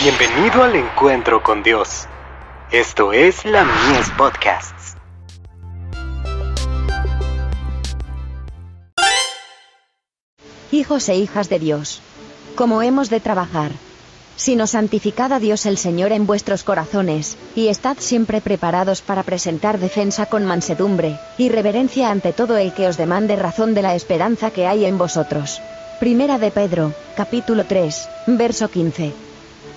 Bienvenido al encuentro con Dios. Esto es la Mies Podcasts. Hijos e hijas de Dios. ¿Cómo hemos de trabajar? Sino santificad a Dios el Señor en vuestros corazones, y estad siempre preparados para presentar defensa con mansedumbre, y reverencia ante todo el que os demande razón de la esperanza que hay en vosotros. Primera de Pedro, capítulo 3, verso 15.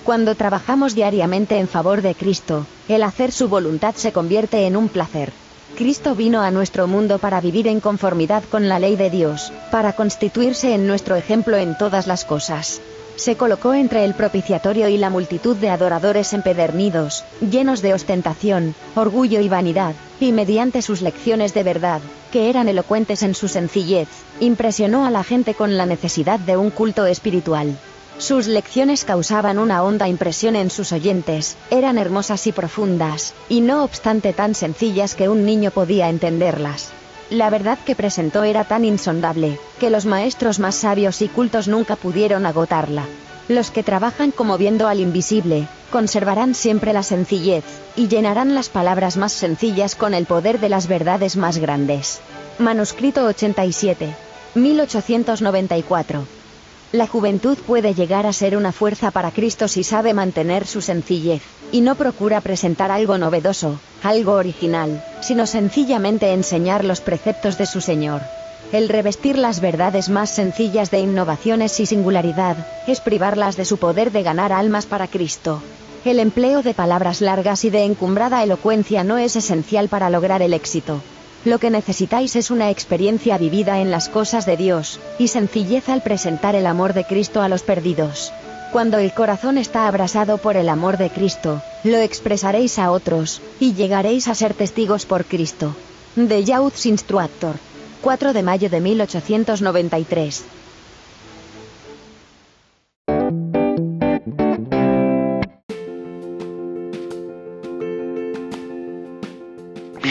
Cuando trabajamos diariamente en favor de Cristo, el hacer su voluntad se convierte en un placer. Cristo vino a nuestro mundo para vivir en conformidad con la ley de Dios, para constituirse en nuestro ejemplo en todas las cosas. Se colocó entre el propiciatorio y la multitud de adoradores empedernidos, llenos de ostentación, orgullo y vanidad, y mediante sus lecciones de verdad, que eran elocuentes en su sencillez, impresionó a la gente con la necesidad de un culto espiritual. Sus lecciones causaban una honda impresión en sus oyentes, eran hermosas y profundas, y no obstante tan sencillas que un niño podía entenderlas. La verdad que presentó era tan insondable, que los maestros más sabios y cultos nunca pudieron agotarla. Los que trabajan como viendo al invisible, conservarán siempre la sencillez, y llenarán las palabras más sencillas con el poder de las verdades más grandes. Manuscrito 87. 1894. La juventud puede llegar a ser una fuerza para Cristo si sabe mantener su sencillez, y no procura presentar algo novedoso, algo original, sino sencillamente enseñar los preceptos de su Señor. El revestir las verdades más sencillas de innovaciones y singularidad, es privarlas de su poder de ganar almas para Cristo. El empleo de palabras largas y de encumbrada elocuencia no es esencial para lograr el éxito. Lo que necesitáis es una experiencia vivida en las cosas de Dios, y sencillez al presentar el amor de Cristo a los perdidos. Cuando el corazón está abrasado por el amor de Cristo, lo expresaréis a otros, y llegaréis a ser testigos por Cristo. De Youth Instructor. 4 de mayo de 1893.